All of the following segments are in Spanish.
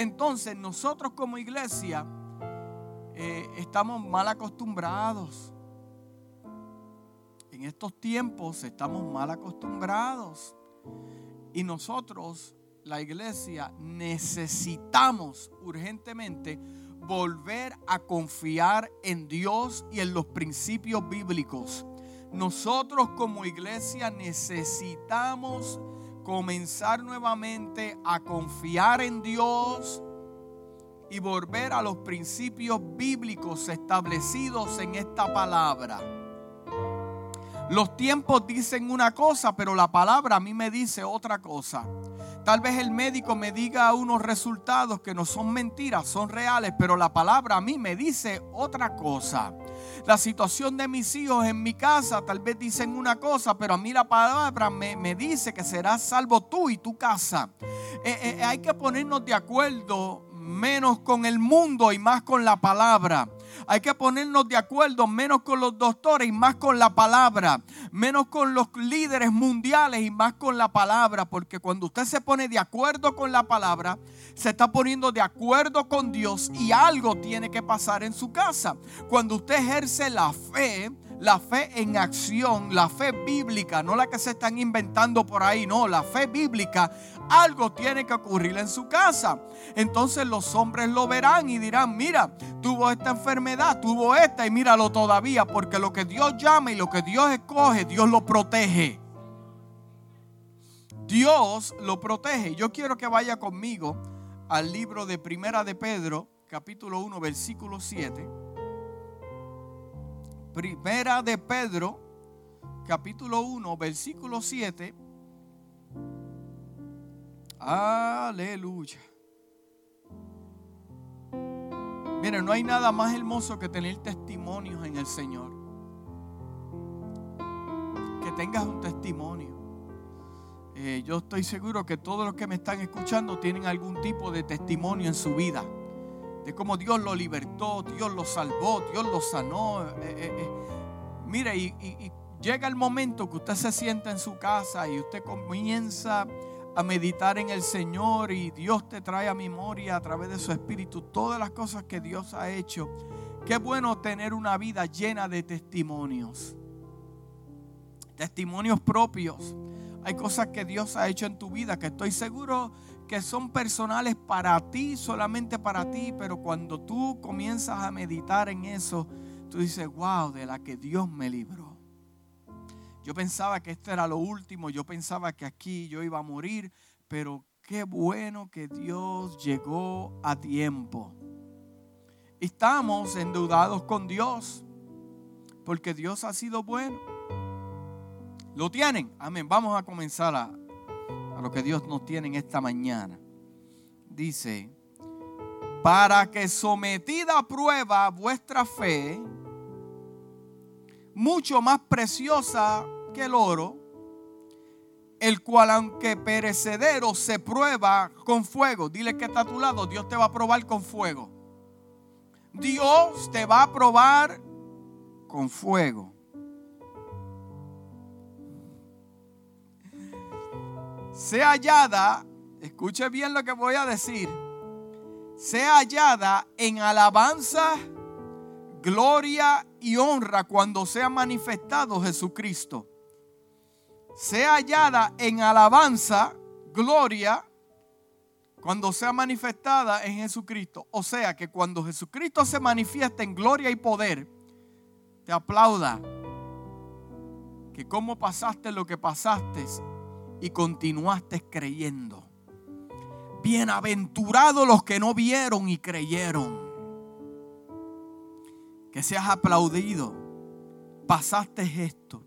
Entonces nosotros como iglesia eh, estamos mal acostumbrados. En estos tiempos estamos mal acostumbrados. Y nosotros, la iglesia, necesitamos urgentemente volver a confiar en Dios y en los principios bíblicos. Nosotros como iglesia necesitamos comenzar nuevamente a confiar en Dios y volver a los principios bíblicos establecidos en esta palabra. Los tiempos dicen una cosa, pero la palabra a mí me dice otra cosa. Tal vez el médico me diga unos resultados que no son mentiras, son reales, pero la palabra a mí me dice otra cosa. La situación de mis hijos en mi casa tal vez dicen una cosa, pero a mí la palabra me, dice que serás salvo tú y tu casa. Eh, eh, hay que ponernos de acuerdo menos con el mundo y más con la palabra. Hay que ponernos de acuerdo menos con los doctores y más con la palabra. Menos con los líderes mundiales y más con la palabra. Porque cuando usted se pone de acuerdo con la palabra, se está poniendo de acuerdo con Dios y algo tiene que pasar en su casa. Cuando usted ejerce la fe, la fe en acción, la fe bíblica, no la que se están inventando por ahí, no, la fe bíblica, algo tiene que ocurrir en su casa. Entonces los hombres lo verán y dirán, mira, tuvo esta enfermedad, tuvo esta y míralo todavía, porque lo que Dios llama y lo que Dios escoge, Dios lo protege. Dios lo protege. Yo quiero que vaya conmigo al libro de Primera de Pedro, capítulo 1, versículo 7. Primera de Pedro, capítulo 1, versículo 7. Aleluya. Miren, no hay nada más hermoso que tener testimonios en el Señor. Que tengas un testimonio. Eh, yo estoy seguro que todos los que me están escuchando tienen algún tipo de testimonio en su vida de cómo Dios lo libertó, Dios lo salvó, Dios lo sanó. Eh, eh, eh. Mire, y, llega el momento que usted se sienta en su casa y usted comienza a meditar en el Señor y Dios te trae a memoria a través de su espíritu todas las cosas que Dios ha hecho. Qué bueno tener una vida llena de testimonios. Testimonios propios. Hay cosas que Dios ha hecho en tu vida que estoy seguro que son personales para ti, solamente para ti, pero cuando tú comienzas a meditar en eso, tú dices, wow, de la que Dios me libró. Yo pensaba que esto era lo último, yo pensaba que aquí yo iba a morir, pero qué bueno que Dios llegó a tiempo. Estamos endeudados con Dios, porque Dios ha sido bueno. ¿Lo tienen? Amén. Vamos a comenzar a, lo que Dios nos tiene en esta mañana. Dice, para que sometida a prueba vuestra fe, mucho más preciosa que el oro, el cual aunque perecedero se prueba con fuego. Dile que está a tu lado, Dios te va a probar con fuego. Dios te va a probar con fuego. Sea hallada, escuche bien lo que voy a decir, sea hallada en alabanza, gloria y honra cuando sea manifestado Jesucristo. Sea hallada en alabanza, gloria, cuando sea manifestada en Jesucristo. O sea que cuando Jesucristo se manifiesta en gloria y poder, te aplauda. Que cómo pasaste lo que pasaste y continuaste creyendo. Bienaventurados los que no vieron y creyeron. Que seas aplaudido. Pasaste esto.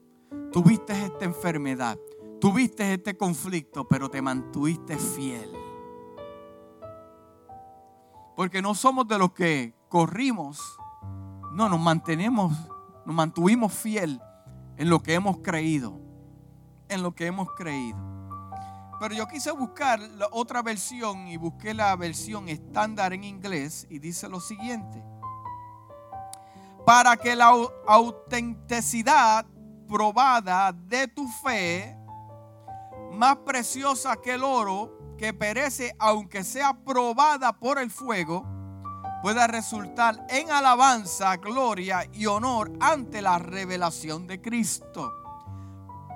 Tuviste esta enfermedad. Tuviste este conflicto, pero te mantuviste fiel. Porque no somos de los que corrimos. No, nos mantenemos, nos mantuvimos fiel en lo que hemos creído en lo que hemos creído. Pero yo quise buscar otra versión y busqué la versión estándar en inglés y dice lo siguiente. Para que la autenticidad probada de tu fe, más preciosa que el oro, que perece, aunque sea probada por el fuego, pueda resultar en alabanza, gloria y honor ante la revelación de Cristo.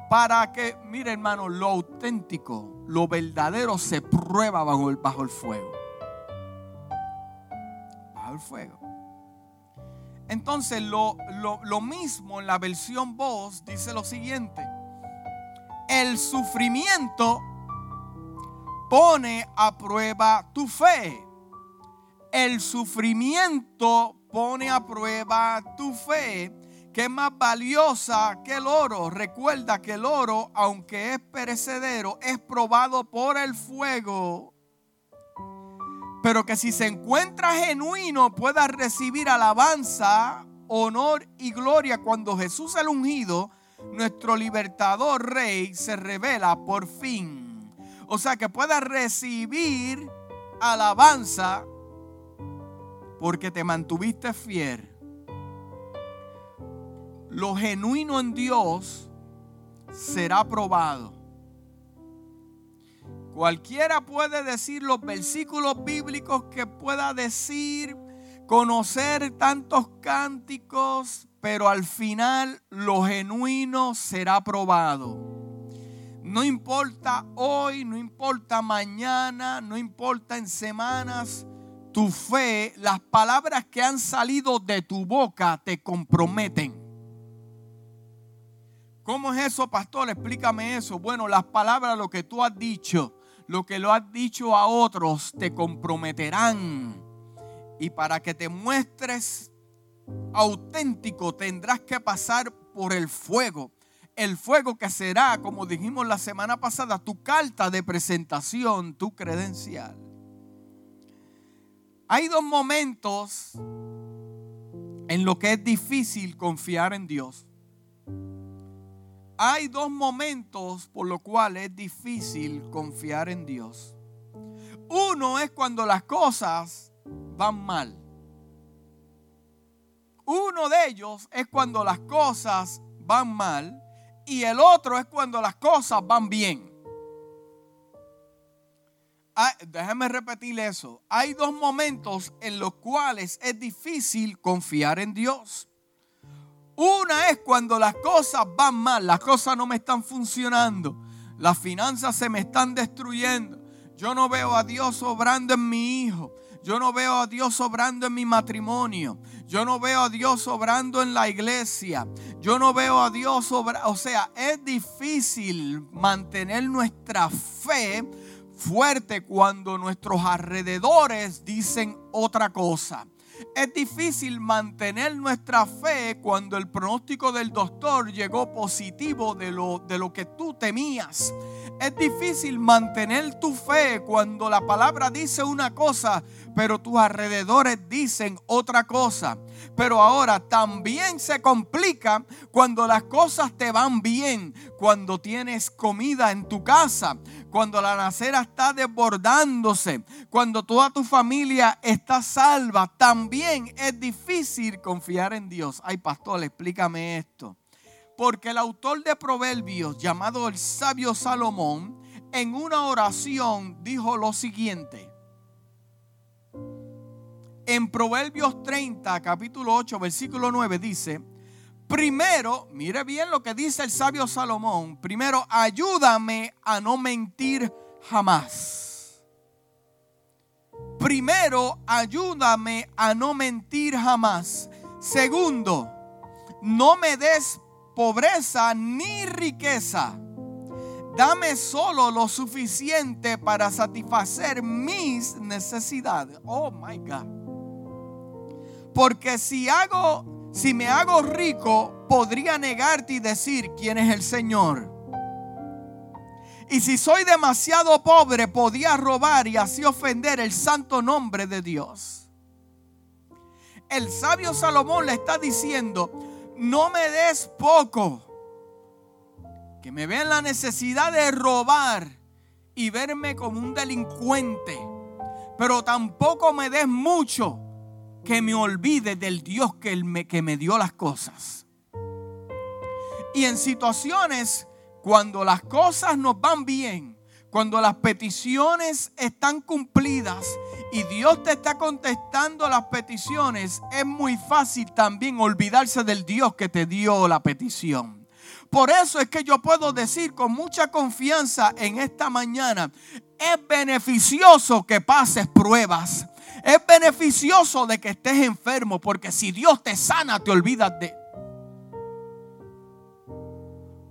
Para que, mire hermano, lo auténtico, lo verdadero se prueba bajo el, fuego. Bajo el fuego. Entonces lo, lo mismo en la versión voz dice lo siguiente. El sufrimiento pone a prueba tu fe. El sufrimiento pone a prueba tu fe, que es más valiosa que el oro. Recuerda que el oro, aunque es perecedero, es probado por el fuego. Pero que si se encuentra genuino, pueda recibir alabanza, honor y gloria cuando Jesús el ungido, nuestro libertador rey, se revela por fin. O sea, que puedas recibir alabanza porque te mantuviste fiel. Lo genuino en Dios será probado. Cualquiera puede decir los versículos bíblicos que pueda decir, conocer tantos cánticos, pero al final lo genuino será probado. No importa hoy, no importa mañana, no importa en semanas, tu fe, las palabras que han salido de tu boca te comprometen. ¿Cómo es eso, pastor? Explícame eso. Bueno, las palabras, lo que tú has dicho, lo que lo has dicho a otros, te comprometerán. Y para que te muestres auténtico, tendrás que pasar por el fuego el fuego que será, como dijimos la semana pasada, tu carta de presentación, tu credencial. Hay dos momentos en lo que es difícil confiar en Dios. Hay dos momentos por los cuales es difícil confiar en Dios. Uno es cuando las cosas van mal. Uno de ellos es cuando las cosas van mal y el otro es cuando las cosas van bien. Ah, déjame repetir eso. Hay dos momentos en los cuales es difícil confiar en Dios. Una es cuando las cosas van mal, las cosas no me están funcionando, las finanzas se me están destruyendo. Yo no veo a Dios obrando en mi hijo. Yo no veo a Dios obrando en mi matrimonio. Yo no veo a Dios obrando en la iglesia. Yo no veo a Dios obrando. O sea, es difícil mantener nuestra fe fuerte cuando nuestros alrededores dicen otra cosa. Es difícil mantener nuestra fe cuando el pronóstico del doctor llegó positivo de lo, de lo que tú temías. Es difícil mantener tu fe cuando la palabra dice una cosa, pero tus alrededores dicen otra cosa. Pero ahora también se complica cuando las cosas te van bien, cuando tienes comida en tu casa, cuando la nacera está desbordándose, cuando toda tu familia está salva. También es difícil confiar en Dios. Ay, pastor, explícame esto. Porque el autor de Proverbios, llamado el sabio Salomón, en una oración dijo lo siguiente. En Proverbios 30, capítulo 8, versículo 9 dice, primero, mire bien lo que dice el sabio Salomón, primero ayúdame a no mentir jamás. Primero, ayúdame a no mentir jamás. Segundo, no me des pobreza ni riqueza. Dame solo lo suficiente para satisfacer mis necesidades. Oh my God. Porque si hago, si me hago rico, podría negarte y decir quién es el Señor. Y si soy demasiado pobre, podía robar y así ofender el santo nombre de Dios. El sabio Salomón le está diciendo, no me des poco. Que me vean la necesidad de robar y verme como un delincuente. Pero tampoco me des mucho que me olvide del Dios que me, que me dio las cosas. Y en situaciones cuando las cosas nos van bien, Cuando las peticiones están cumplidas y Dios te está contestando las peticiones, es muy fácil también olvidarse del Dios que te dio la petición. Por eso es que yo puedo decir con mucha confianza en esta mañana, es beneficioso que pases pruebas. Es beneficioso de que estés enfermo, porque si Dios te sana, te olvidas de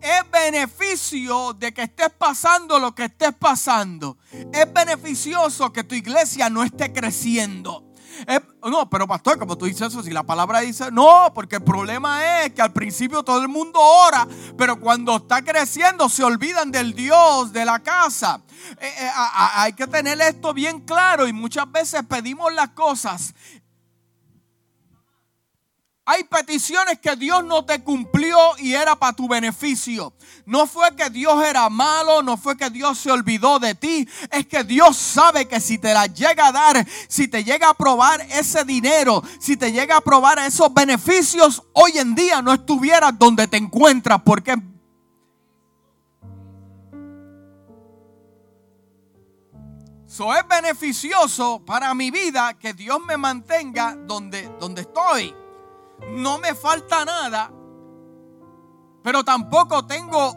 es beneficio de que estés pasando lo que estés pasando. Es beneficioso que tu iglesia no esté creciendo. No, pero pastor, como tú dices eso, si la palabra dice, no, porque el problema es que al principio todo el mundo ora, pero cuando está creciendo se olvidan del Dios de la casa. Eh, eh, hay que tener esto bien claro y muchas veces pedimos las cosas hay peticiones que Dios no te cumplió y era para tu beneficio. No fue que Dios era malo, no fue que Dios se olvidó de ti. Es que Dios sabe que si te la llega a dar, si te llega a probar ese dinero, si te llega a probar esos beneficios, hoy en día no estuvieras donde te encuentras. Porque So es beneficioso para mi vida que Dios me mantenga donde, donde estoy no me falta nada, pero tampoco tengo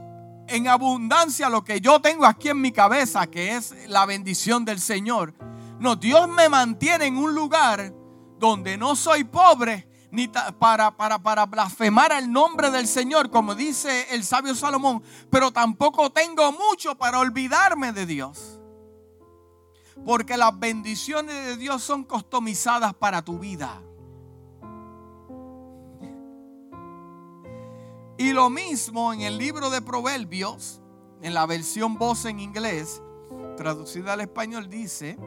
en abundancia lo que yo tengo aquí en mi cabeza, que es la bendición del Señor. No, Dios me mantiene en un lugar donde no soy pobre ni para, para, para blasfemar el nombre del Señor, como dice el sabio Salomón, pero tampoco tengo mucho para olvidarme de Dios. Porque las bendiciones de Dios son customizadas para tu vida. Y lo mismo en el libro de Proverbios, en la versión voz en inglés, traducida al español, dice,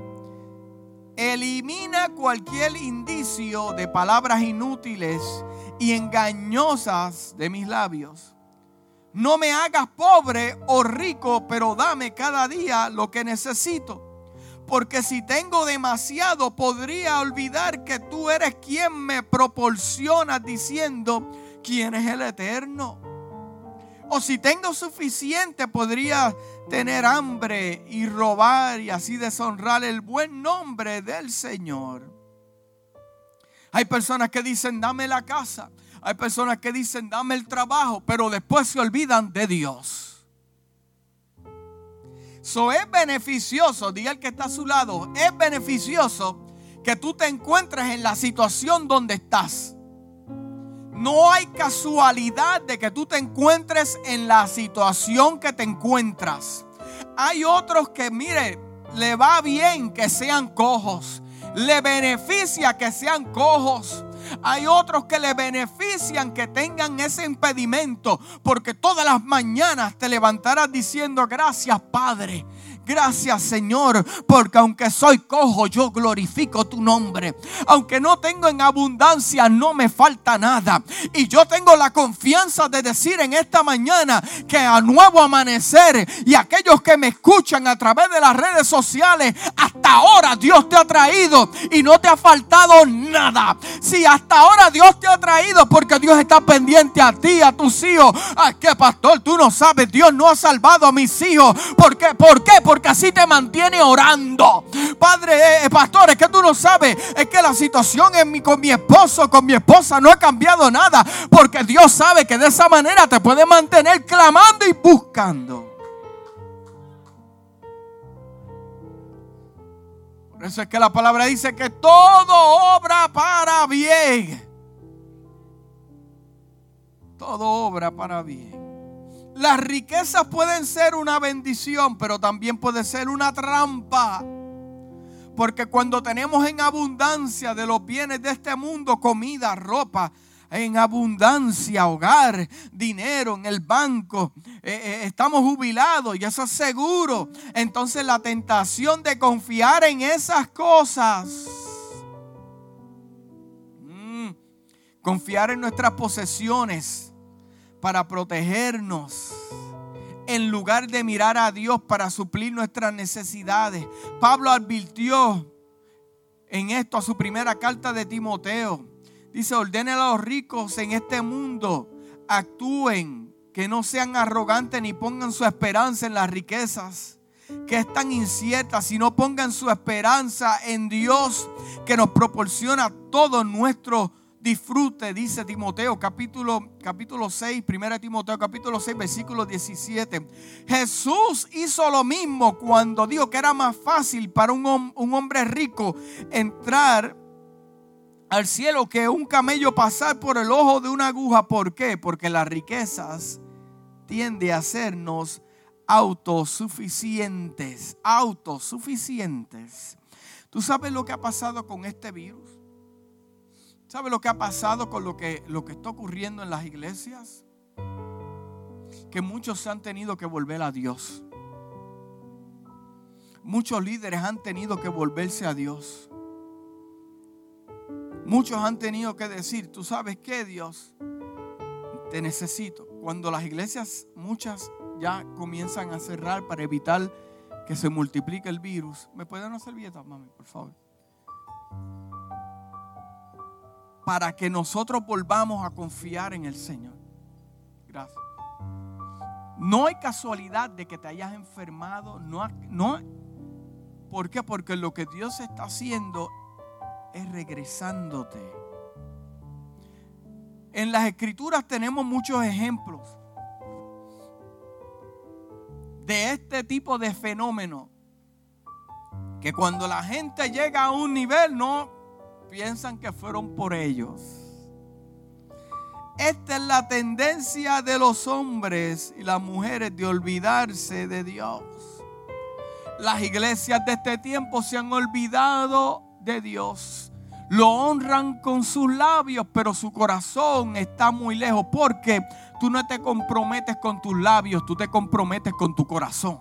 elimina cualquier indicio de palabras inútiles y engañosas de mis labios. No me hagas pobre o rico, pero dame cada día lo que necesito. Porque si tengo demasiado, podría olvidar que tú eres quien me proporciona diciendo, quién es el eterno. O si tengo suficiente, podría tener hambre y robar y así deshonrar el buen nombre del Señor. Hay personas que dicen, dame la casa. Hay personas que dicen, dame el trabajo, pero después se olvidan de Dios. Eso es beneficioso, diga el que está a su lado, es beneficioso que tú te encuentres en la situación donde estás. No hay casualidad de que tú te encuentres en la situación que te encuentras. Hay otros que, mire, le va bien que sean cojos. Le beneficia que sean cojos. Hay otros que le benefician que tengan ese impedimento, porque todas las mañanas te levantarás diciendo gracias Padre. Gracias Señor, porque aunque soy cojo, yo glorifico tu nombre. Aunque no tengo en abundancia, no me falta nada. Y yo tengo la confianza de decir en esta mañana que a nuevo amanecer y aquellos que me escuchan a través de las redes sociales, hasta ahora Dios te ha traído y no te ha faltado nada. Si hasta ahora Dios te ha traído porque Dios está pendiente a ti, a tus hijos. Ay, que pastor, tú no sabes, Dios no ha salvado a mis hijos. ¿Por qué? ¿Por qué? Porque así te mantiene orando. Padre, eh, eh, pastor, es que tú no sabes, es que la situación en mi, con mi esposo, con mi esposa no ha cambiado nada. Porque Dios sabe que de esa manera te puede mantener clamando y buscando. Por eso es que la palabra dice que todo obra para bien. Todo obra para bien. Las riquezas pueden ser una bendición, pero también puede ser una trampa. Porque cuando tenemos en abundancia de los bienes de este mundo, comida, ropa, en abundancia, hogar, dinero en el banco, eh, eh, estamos jubilados y eso es seguro. Entonces la tentación de confiar en esas cosas, mm, confiar en nuestras posesiones, para protegernos en lugar de mirar a Dios para suplir nuestras necesidades. Pablo advirtió en esto a su primera carta de Timoteo. Dice, ordene a los ricos en este mundo, actúen, que no sean arrogantes ni pongan su esperanza en las riquezas, que es tan incierta, sino pongan su esperanza en Dios que nos proporciona todo nuestro disfrute, dice Timoteo capítulo, capítulo 6, 1 Timoteo capítulo 6, versículo 17. Jesús hizo lo mismo cuando dijo que era más fácil para un, un hombre rico entrar al cielo que un camello pasar por el ojo de una aguja. ¿Por qué? Porque las riquezas tiende a hacernos autosuficientes, autosuficientes. ¿Tú sabes lo que ha pasado con este virus? ¿Sabe lo que ha pasado con lo que, lo que está ocurriendo en las iglesias? Que muchos se han tenido que volver a Dios. Muchos líderes han tenido que volverse a Dios. Muchos han tenido que decir, tú sabes qué Dios, te necesito. Cuando las iglesias, muchas ya comienzan a cerrar para evitar que se multiplique el virus. ¿Me pueden hacer servilleta, mami, por favor? Para que nosotros volvamos a confiar en el Señor. Gracias. No hay casualidad de que te hayas enfermado. No, no, ¿Por qué? Porque lo que Dios está haciendo es regresándote. En las escrituras tenemos muchos ejemplos de este tipo de fenómeno. Que cuando la gente llega a un nivel no piensan que fueron por ellos. Esta es la tendencia de los hombres y las mujeres de olvidarse de Dios. Las iglesias de este tiempo se han olvidado de Dios. Lo honran con sus labios, pero su corazón está muy lejos porque tú no te comprometes con tus labios, tú te comprometes con tu corazón.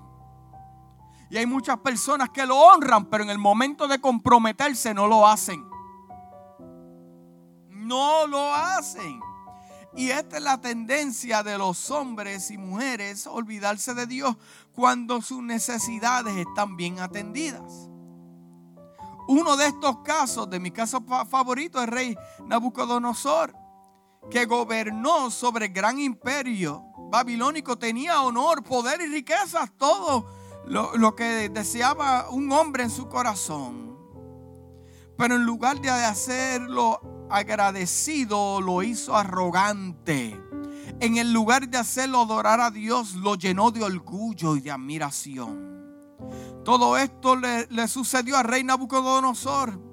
Y hay muchas personas que lo honran, pero en el momento de comprometerse no lo hacen no lo hacen. Y esta es la tendencia de los hombres y mujeres, olvidarse de Dios cuando sus necesidades están bien atendidas. Uno de estos casos, de mi caso favorito, es el rey Nabucodonosor, que gobernó sobre el gran imperio babilónico, tenía honor, poder y riquezas, todo lo que deseaba un hombre en su corazón. Pero en lugar de hacerlo agradecido lo hizo arrogante. En el lugar de hacerlo adorar a Dios, lo llenó de orgullo y de admiración. Todo esto le, le sucedió al rey Nabucodonosor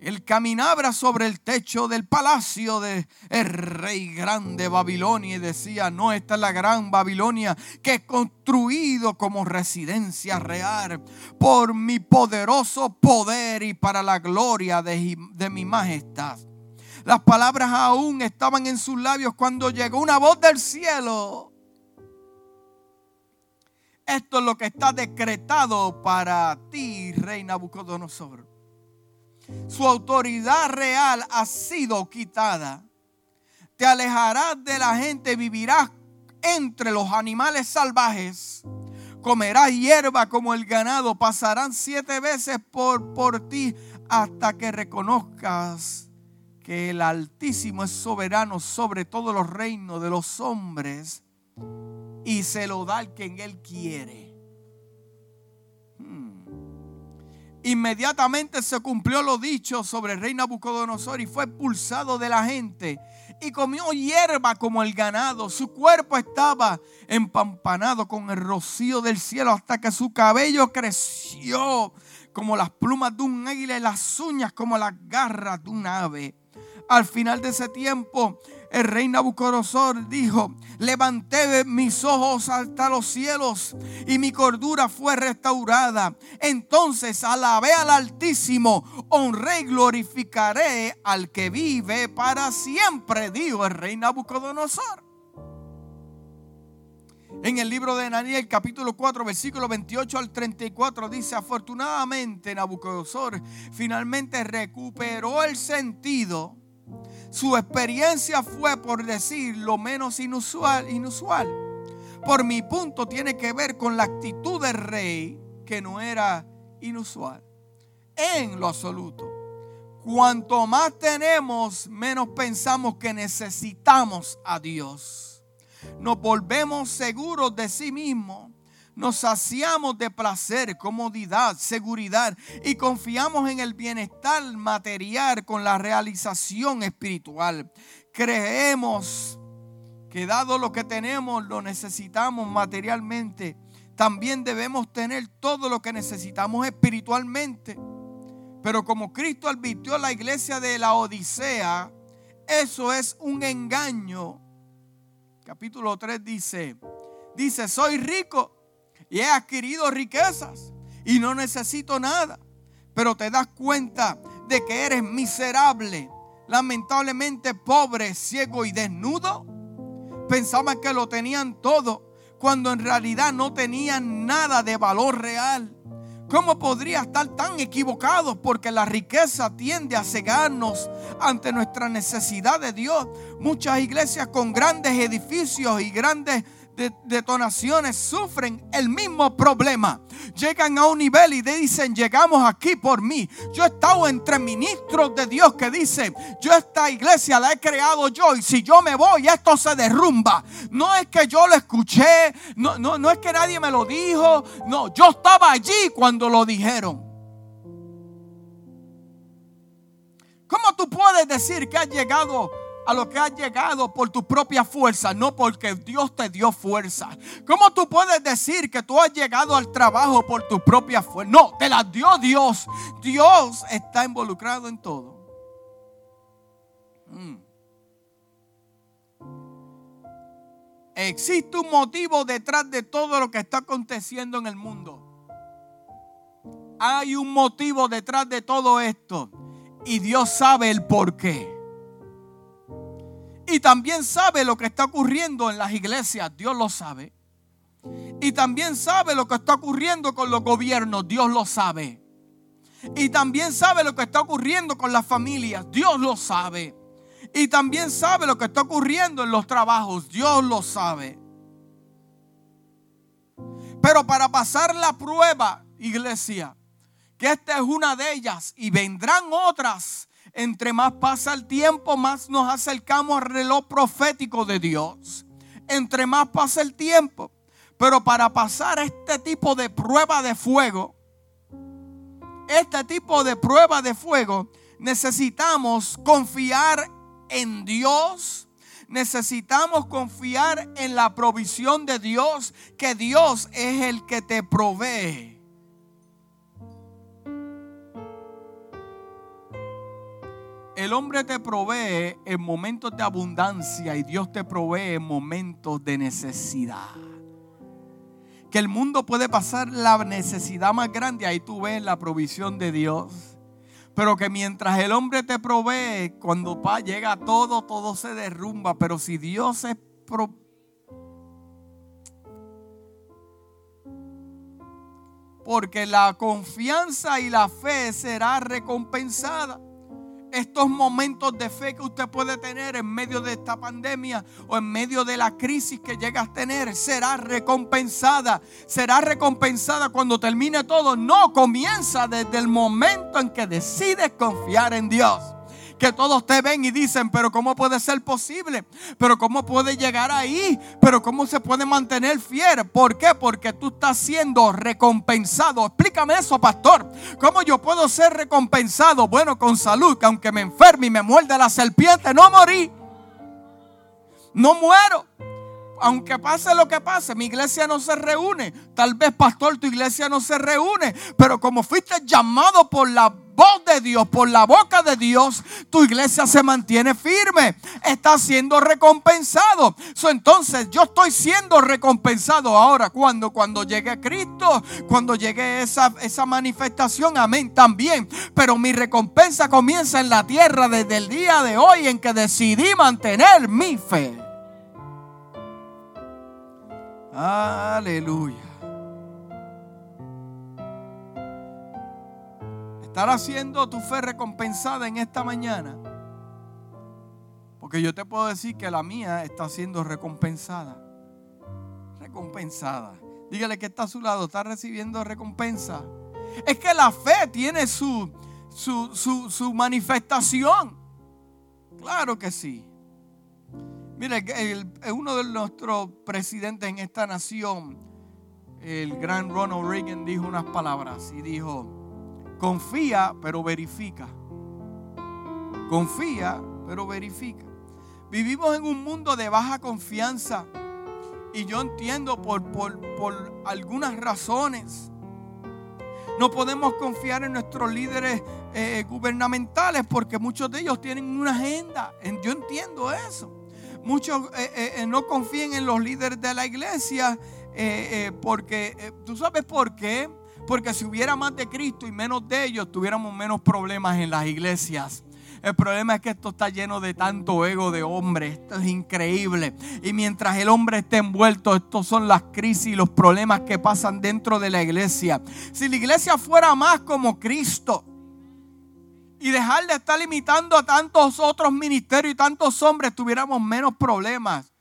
él caminaba sobre el techo del palacio del rey grande Babilonia y decía, no, esta es la gran Babilonia que he construido como residencia real por mi poderoso poder y para la gloria de, de mi majestad. Las palabras aún estaban en sus labios cuando llegó una voz del cielo. Esto es lo que está decretado para ti, rey Nabucodonosor su autoridad real ha sido quitada. Te alejarás de la gente, vivirás entre los animales salvajes. Comerás hierba como el ganado. Pasarán siete veces por, por ti hasta que reconozcas que el Altísimo es soberano sobre todos los reinos de los hombres y se lo da al quien Él quiere. Inmediatamente se cumplió lo dicho sobre el rey Nabucodonosor y fue expulsado de la gente y comió hierba como el ganado. Su cuerpo estaba empampanado con el rocío del cielo hasta que su cabello creció como las plumas de un águila y las uñas como las garras de un ave. Al final de ese tiempo, el rey Nabucodonosor dijo, levanté mis ojos hasta los cielos y mi cordura fue restaurada. Entonces alabé al Altísimo, honré y glorificaré al que vive para siempre, dijo el rey Nabucodonosor. En el libro de Daniel capítulo 4 versículo 28 al 34 dice, afortunadamente Nabucodonosor finalmente recuperó el sentido su experiencia fue, por decir, lo menos inusual, inusual. Por mi punto tiene que ver con la actitud del rey que no era inusual. En lo absoluto. Cuanto más tenemos, menos pensamos que necesitamos a Dios. Nos volvemos seguros de sí mismos. Nos saciamos de placer, comodidad, seguridad y confiamos en el bienestar material con la realización espiritual. Creemos que dado lo que tenemos, lo necesitamos materialmente, también debemos tener todo lo que necesitamos espiritualmente. Pero como Cristo advirtió a la iglesia de la Odisea, eso es un engaño. Capítulo 3 dice, dice, soy rico y he adquirido riquezas y no necesito nada. Pero te das cuenta de que eres miserable, lamentablemente pobre, ciego y desnudo. Pensaban que lo tenían todo cuando en realidad no tenían nada de valor real. ¿Cómo podría estar tan equivocado? Porque la riqueza tiende a cegarnos ante nuestra necesidad de Dios. Muchas iglesias con grandes edificios y grandes detonaciones sufren el mismo problema. Llegan a un nivel y dicen, llegamos aquí por mí. Yo he estado entre ministros de Dios que dicen, yo esta iglesia la he creado yo y si yo me voy esto se derrumba. No es que yo lo escuché, no, no, no es que nadie me lo dijo, no, yo estaba allí cuando lo dijeron. ¿Cómo tú puedes decir que has llegado a lo que has llegado por tu propia fuerza, no porque Dios te dio fuerza. ¿Cómo tú puedes decir que tú has llegado al trabajo por tu propia fuerza? No, te la dio Dios. Dios está involucrado en todo. Mm. Existe un motivo detrás de todo lo que está aconteciendo en el mundo. Hay un motivo detrás de todo esto. Y Dios sabe el por qué. Y también sabe lo que está ocurriendo en las iglesias, Dios lo sabe. Y también sabe lo que está ocurriendo con los gobiernos, Dios lo sabe. Y también sabe lo que está ocurriendo con las familias, Dios lo sabe. Y también sabe lo que está ocurriendo en los trabajos, Dios lo sabe. Pero para pasar la prueba, iglesia, que esta es una de ellas y vendrán otras entre más pasa el tiempo, más nos acercamos al reloj profético de Dios. Entre más pasa el tiempo. Pero para pasar este tipo de prueba de fuego, este tipo de prueba de fuego, necesitamos confiar en Dios. Necesitamos confiar en la provisión de Dios, que Dios es el que te provee. El hombre te provee en momentos de abundancia y Dios te provee en momentos de necesidad. Que el mundo puede pasar la necesidad más grande, ahí tú ves la provisión de Dios. Pero que mientras el hombre te provee, cuando llega todo, todo se derrumba. Pero si Dios es porque la confianza y la fe será recompensada estos momentos de fe que usted puede tener en medio de esta pandemia o en medio de la crisis que llega a tener será recompensada. Será recompensada cuando termine todo. No, comienza desde el momento en que decides confiar en Dios que todos te ven y dicen, pero ¿cómo puede ser posible? Pero ¿cómo puede llegar ahí? Pero ¿cómo se puede mantener fiel? ¿Por qué? Porque tú estás siendo recompensado. Explícame eso, pastor. ¿Cómo yo puedo ser recompensado? Bueno, con salud, que aunque me enferme y me muerde la serpiente, no morí. No muero aunque pase lo que pase, mi iglesia no se reúne. Tal vez, pastor, tu iglesia no se reúne. Pero como fuiste llamado por la voz de Dios, por la boca de Dios, tu iglesia se mantiene firme. Está siendo recompensado. entonces yo estoy siendo recompensado ahora. Cuando, cuando llegue Cristo, cuando llegue esa, esa manifestación, amén, también. Pero mi recompensa comienza en la tierra desde el día de hoy en que decidí mantener mi fe. Aleluya. estar haciendo tu fe recompensada en esta mañana. Porque yo te puedo decir que la mía está siendo recompensada. Recompensada. Dígale que está a su lado, está recibiendo recompensa. Es que la fe tiene su, su, su manifestación. Claro que sí. Mire, uno de nuestros presidentes en esta nación el gran Ronald Reagan dijo unas palabras y dijo, confía pero verifica. Confía pero verifica. Vivimos en un mundo de baja confianza y yo entiendo por, por, por algunas razones. No podemos confiar en nuestros líderes eh, gubernamentales porque muchos de ellos tienen una agenda. Yo entiendo eso. Muchos eh, eh, no confían en los líderes de la iglesia porque, ¿tú sabes por qué? Porque si hubiera más de Cristo y menos de ellos, tuviéramos menos problemas en las iglesias. El problema es que esto está lleno de tanto ego de hombre. Esto es increíble. Y mientras el hombre esté envuelto, estos son las crisis y los problemas que pasan dentro de la iglesia. Si la iglesia fuera más como Cristo y dejar de estar limitando a tantos otros ministerios y tantos hombres, tuviéramos menos problemas.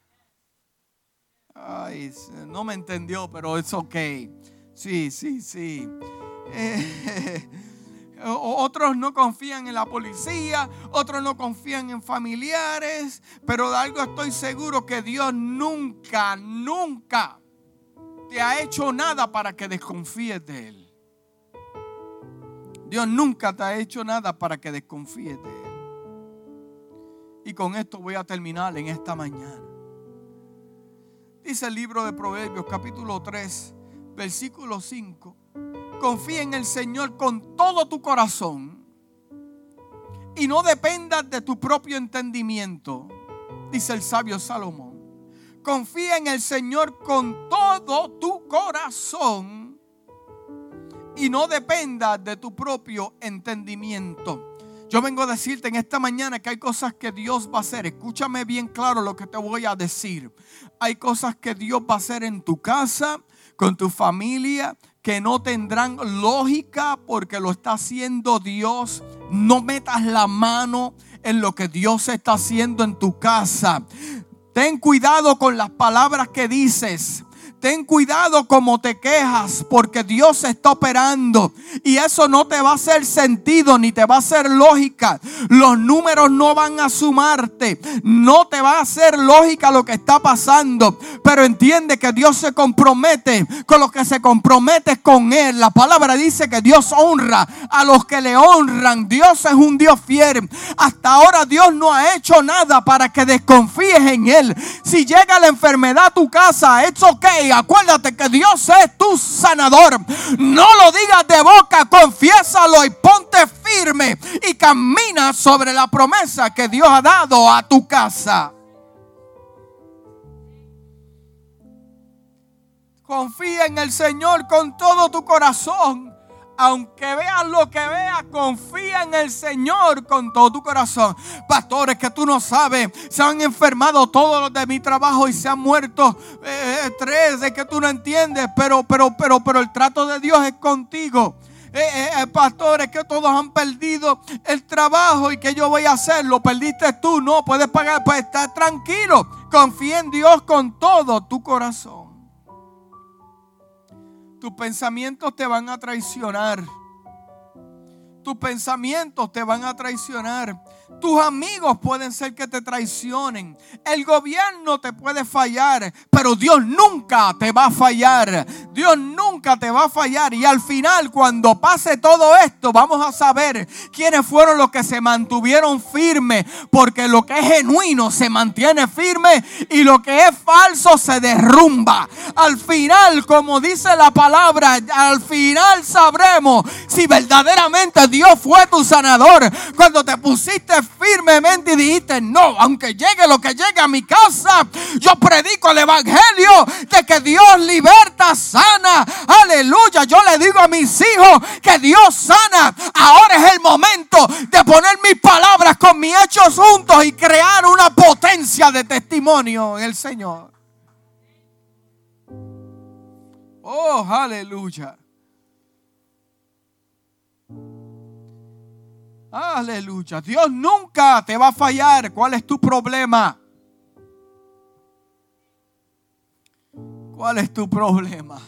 Ay, no me entendió, pero es ok. Sí, sí, sí. Eh, Otros no confían en la policía, otros no confían en familiares, pero de algo estoy seguro que Dios nunca, nunca te ha hecho nada para que desconfíes de Él. Dios nunca te ha hecho nada para que desconfíes de Él. Y con esto voy a terminar en esta mañana. Dice el libro de Proverbios capítulo 3, versículo 5 confía en el Señor con todo tu corazón y no dependas de tu propio entendimiento, dice el sabio Salomón. Confía en el Señor con todo tu corazón y no dependas de tu propio entendimiento. Yo vengo a decirte en esta mañana que hay cosas que Dios va a hacer. Escúchame bien claro lo que te voy a decir. Hay cosas que Dios va a hacer en tu casa, con tu familia, que no tendrán lógica porque lo está haciendo Dios. No metas la mano en lo que Dios está haciendo en tu casa. Ten cuidado con las palabras que dices. Ten cuidado como te quejas porque Dios está operando y eso no te va a hacer sentido ni te va a hacer lógica. Los números no van a sumarte, no te va a hacer lógica lo que está pasando, pero entiende que Dios se compromete con lo que se compromete con Él. La palabra dice que Dios honra a los que le honran. Dios es un Dios fiel. Hasta ahora Dios no ha hecho nada para que desconfíes en Él. Si llega la enfermedad a tu casa, it's okay acuérdate que Dios es tu sanador. No lo digas de boca, confiésalo y ponte firme y camina sobre la promesa que Dios ha dado a tu casa. Confía en el Señor con todo tu corazón aunque veas lo que veas, confía en el Señor con todo tu corazón. Pastores, que tú no sabes, se han enfermado todos los de mi trabajo y se han muerto eh, eh, tres, de que tú no entiendes, pero, pero, pero, pero el trato de Dios es contigo. Eh, pastores, que todos han perdido el trabajo y que yo voy a hacer, lo perdiste tú, no puedes pagar, pues estar tranquilo. Confía en Dios con todo tu corazón. Tus pensamientos te van a traicionar. Tus pensamientos te van a traicionar. Tus amigos pueden ser que te traicionen. El gobierno te puede fallar, pero Dios nunca te va a fallar. Dios nunca te va a fallar. Y al final, cuando pase todo esto, vamos a saber quiénes fueron los que se mantuvieron firmes. Porque lo que es genuino se mantiene firme y lo que es falso se derrumba. Al final, como dice la palabra, al final sabremos si verdaderamente Dios fue tu sanador. Cuando te pusiste firmemente y dijiste, no, aunque llegue lo que llegue a mi casa, yo predico el Evangelio de que Dios liberta, sana. Aleluya. Yo le digo a mis hijos que Dios sana. Ahora es el momento de poner mis palabras con mis hechos juntos y crear una potencia de testimonio en el Señor. Oh, aleluya. Aleluya. Dios nunca te va a fallar. ¿Cuál es tu problema? ¿Cuál es tu problema?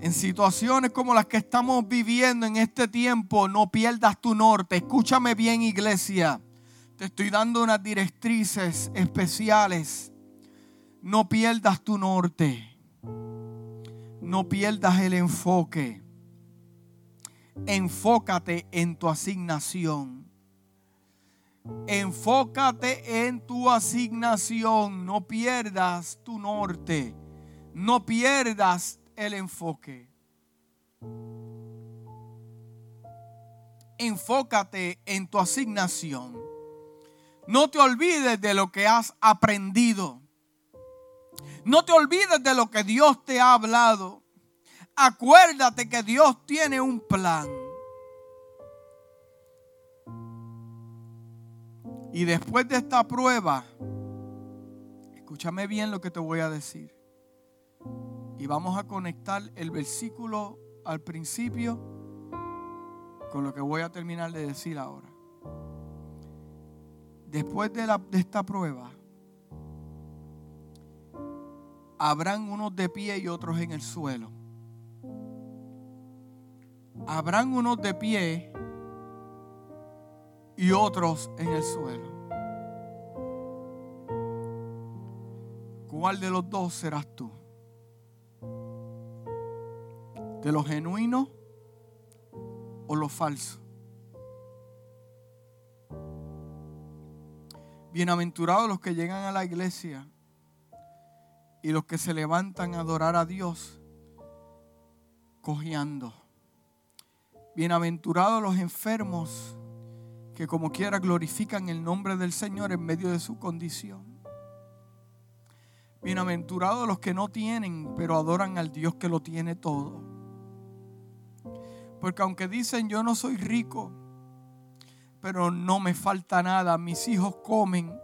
En situaciones como las que estamos viviendo en este tiempo, no pierdas tu norte. Escúchame bien, iglesia. Te estoy dando unas directrices especiales No pierdas tu norte. No pierdas el enfoque. Enfócate en tu asignación. Enfócate en tu asignación. No pierdas tu norte. No pierdas el enfoque. Enfócate en tu asignación. No te olvides de lo que has aprendido. No te olvides de lo que Dios te ha hablado. Acuérdate que Dios tiene un plan. Y después de esta prueba, escúchame bien lo que te voy a decir. Y vamos a conectar el versículo al principio con lo que voy a terminar de decir ahora. Después de, de esta prueba, habrán unos de pie y otros en el suelo. Habrán unos de pie y otros en el suelo. ¿Cuál de los dos serás tú? ¿De lo genuino o lo falso? Bienaventurados los que llegan a la iglesia y los que se levantan a adorar a Dios cojeando. Bienaventurados los enfermos que como quiera glorifican el nombre del Señor en medio de su condición. Bienaventurados los que no tienen, pero adoran al Dios que lo tiene todo. Porque aunque dicen yo no soy rico, pero no me falta nada, mis hijos comen,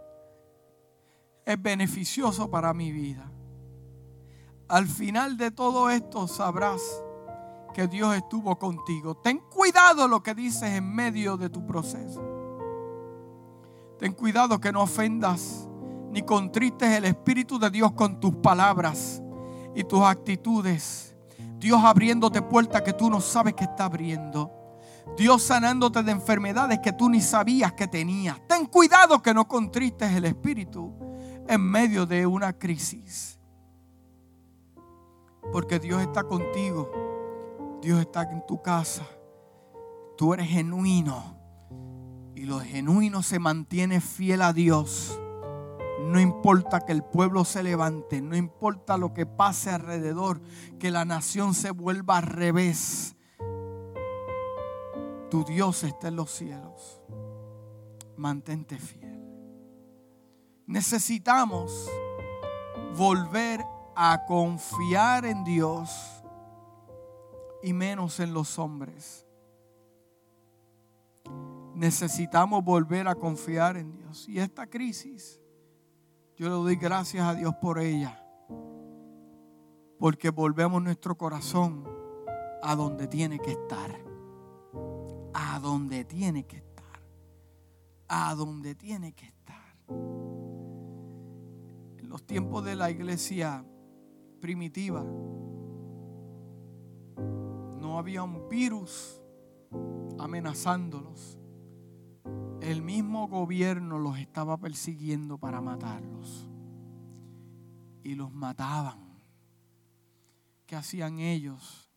es beneficioso para mi vida. Al final de todo esto sabrás que Dios estuvo contigo. Ten cuidado lo que dices en medio de tu proceso. Ten cuidado que no ofendas ni contristes el Espíritu de Dios con tus palabras y tus actitudes. Dios abriéndote puertas que tú no sabes que está abriendo. Dios sanándote de enfermedades que tú ni sabías que tenías. Ten cuidado que no contristes el Espíritu en medio de una crisis. Porque Dios está contigo. Dios está en tu casa. Tú eres genuino. Y lo genuino se mantiene fiel a Dios. No importa que el pueblo se levante, no importa lo que pase alrededor, que la nación se vuelva al revés. Tu Dios está en los cielos. Mantente fiel. Necesitamos volver a confiar en Dios y menos en los hombres. Necesitamos volver a confiar en Dios. Y esta crisis, yo le doy gracias a Dios por ella. Porque volvemos nuestro corazón a donde tiene que estar. A donde tiene que estar. A donde tiene que estar. En los tiempos de la iglesia primitiva. Había un virus amenazándolos. El mismo gobierno los estaba persiguiendo para matarlos. Y los mataban. ¿Qué hacían ellos?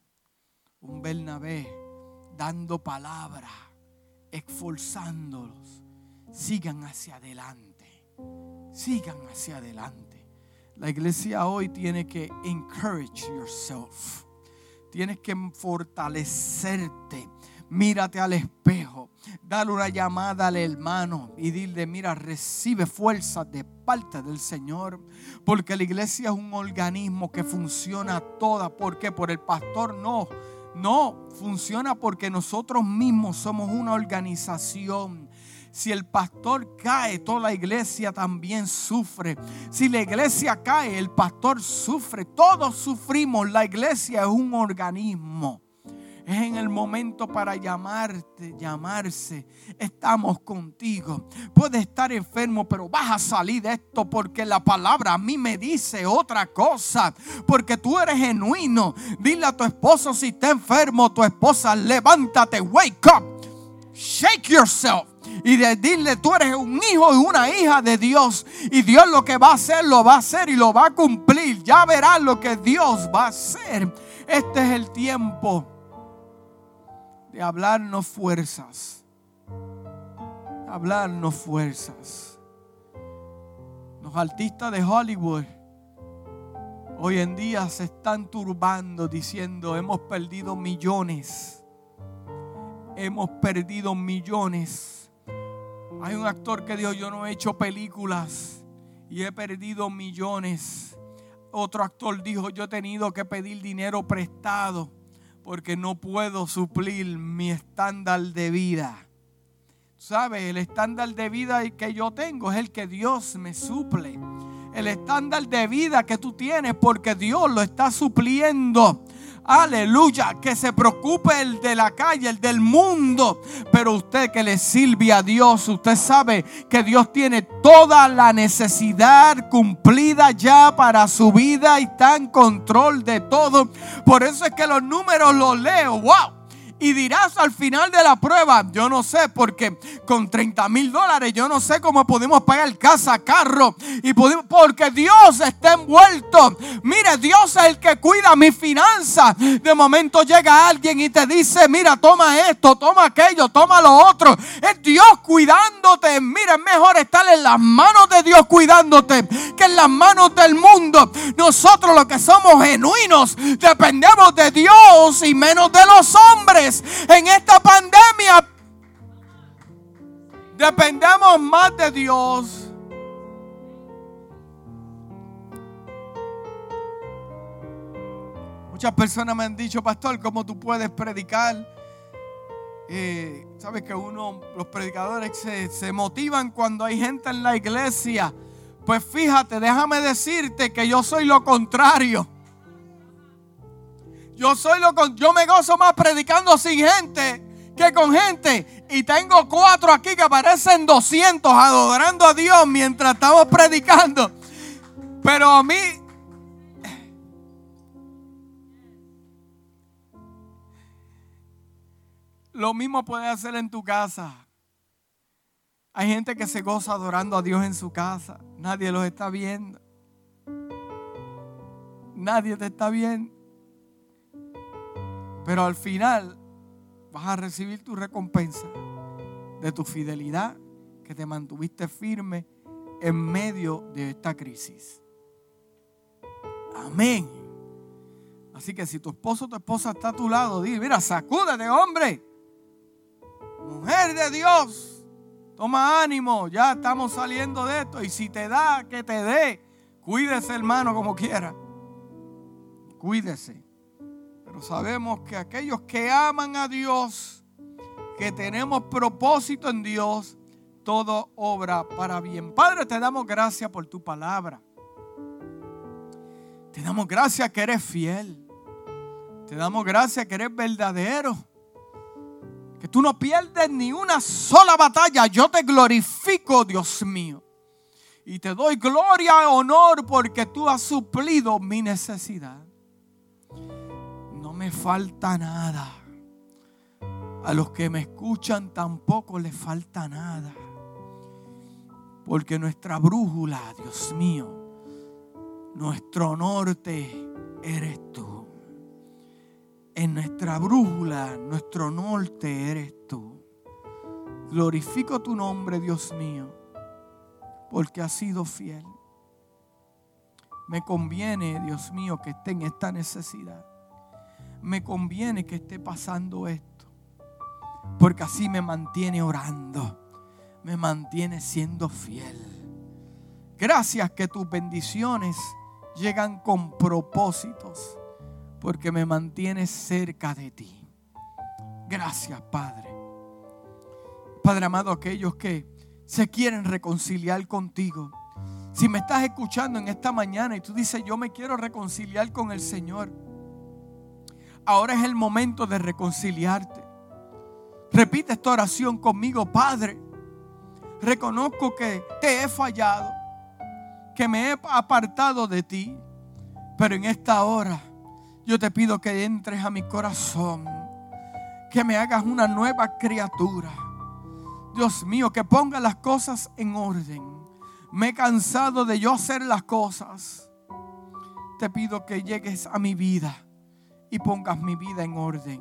Un Bernabé dando palabra, esforzándolos. Sigan hacia adelante. Sigan hacia adelante. La iglesia hoy tiene que encourage yourself. Tienes que fortalecerte. Mírate al espejo. Dale una llamada al hermano y dile, mira, recibe fuerza de parte del Señor. Porque la iglesia es un organismo que funciona toda. ¿Por qué? Por el pastor no. No, funciona porque nosotros mismos somos una organización si el pastor cae, toda la iglesia también sufre. Si la iglesia cae, el pastor sufre. Todos sufrimos. La iglesia es un organismo. Es en el momento para llamarte, llamarse. Estamos contigo. Puedes estar enfermo, pero vas a salir de esto porque la palabra a mí me dice otra cosa. Porque tú eres genuino. Dile a tu esposo si está enfermo, tu esposa, levántate, wake up, shake yourself. y decirle, tú eres un hijo y una hija de Dios. Y Dios lo que va a hacer, lo va a hacer y lo va a cumplir. Ya verás lo que Dios va a hacer. Este es el tiempo de hablarnos fuerzas. Hablarnos fuerzas. Los artistas de Hollywood hoy en día se están turbando diciendo hemos perdido millones. Hemos perdido millones. Hay un actor que dijo yo no he hecho películas y he perdido millones. Otro actor dijo yo he tenido que pedir dinero prestado porque no puedo suplir mi estándar de vida. ¿Sabe? El estándar de vida que yo tengo es el que Dios me suple. El estándar de vida que tú tienes porque Dios lo está supliendo. Aleluya, que se preocupe el de la calle, el del mundo. Pero usted que le sirve a Dios, usted sabe que Dios tiene toda la necesidad cumplida ya para su vida y está en control de todo. Por eso es que los números los leo. ¡Wow! Y dirás al final de la prueba, yo no sé, porque con 30 mil dólares yo no sé cómo podemos pagar casa, carro. Y porque Dios está envuelto. Mire, Dios es el que cuida mi finanzas. De momento llega alguien y te dice, mira, toma esto, toma aquello, toma lo otro. Es Dios cuidándote. Mira, es mejor estar en las manos de Dios cuidándote que en las manos del mundo. Nosotros los que somos genuinos dependemos de Dios y menos de los hombres en esta pandemia dependemos más de Dios. Muchas personas me han dicho, pastor, ¿cómo tú puedes predicar? Eh, Sabes que uno, los predicadores se, se motivan cuando hay gente en la iglesia. Pues fíjate, déjame decirte que yo soy lo contrario. Yo soy lo yo me gozo más predicando sin gente que con gente. Y tengo cuatro aquí que parecen 200 adorando a Dios mientras estamos predicando. Pero a mí Lo mismo puedes hacer en tu casa. Hay gente que se goza adorando a Dios en su casa. Nadie los está viendo. Nadie te está viendo. Pero al final vas a recibir tu recompensa de tu fidelidad que te mantuviste firme en medio de esta crisis. Amén. Así que si tu esposo o tu esposa está a tu lado, di, mira, sacúdete, hombre. Mujer de Dios, toma ánimo, ya estamos saliendo de esto. Y si te da, que te dé. Cuídese, hermano, como quiera. Cuídese sabemos que aquellos que aman a Dios, que tenemos propósito en Dios, todo obra para bien. Padre, te damos gracias por tu palabra. Te damos gracias que eres fiel. Te damos gracias que eres verdadero. Que tú no pierdes ni una sola batalla. Yo te glorifico, Dios mío. Y te doy gloria y honor porque tú has suplido mi necesidad me falta nada. A los que me escuchan tampoco les falta nada. Porque nuestra brújula, Dios mío, nuestro norte eres tú. En nuestra brújula, nuestro norte eres tú. Glorifico tu nombre, Dios mío, porque has sido fiel. Me conviene, Dios mío, que esté en esta necesidad me conviene que esté pasando esto. Porque así me mantiene orando. Me mantiene siendo fiel. Gracias que tus bendiciones llegan con propósitos. Porque me mantienes cerca de ti. Gracias, Padre. Padre amado, aquellos que se quieren reconciliar contigo. Si me estás escuchando en esta mañana y tú dices, yo me quiero reconciliar con el Señor ahora es el momento de reconciliarte. Repite esta oración conmigo, Padre. Reconozco que te he fallado, que me he apartado de ti, pero en esta hora yo te pido que entres a mi corazón, que me hagas una nueva criatura. Dios mío, que ponga las cosas en orden. Me he cansado de yo hacer las cosas. Te pido que llegues a mi vida y pongas mi vida en orden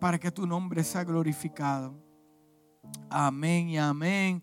para que tu nombre sea glorificado. Amén y amén.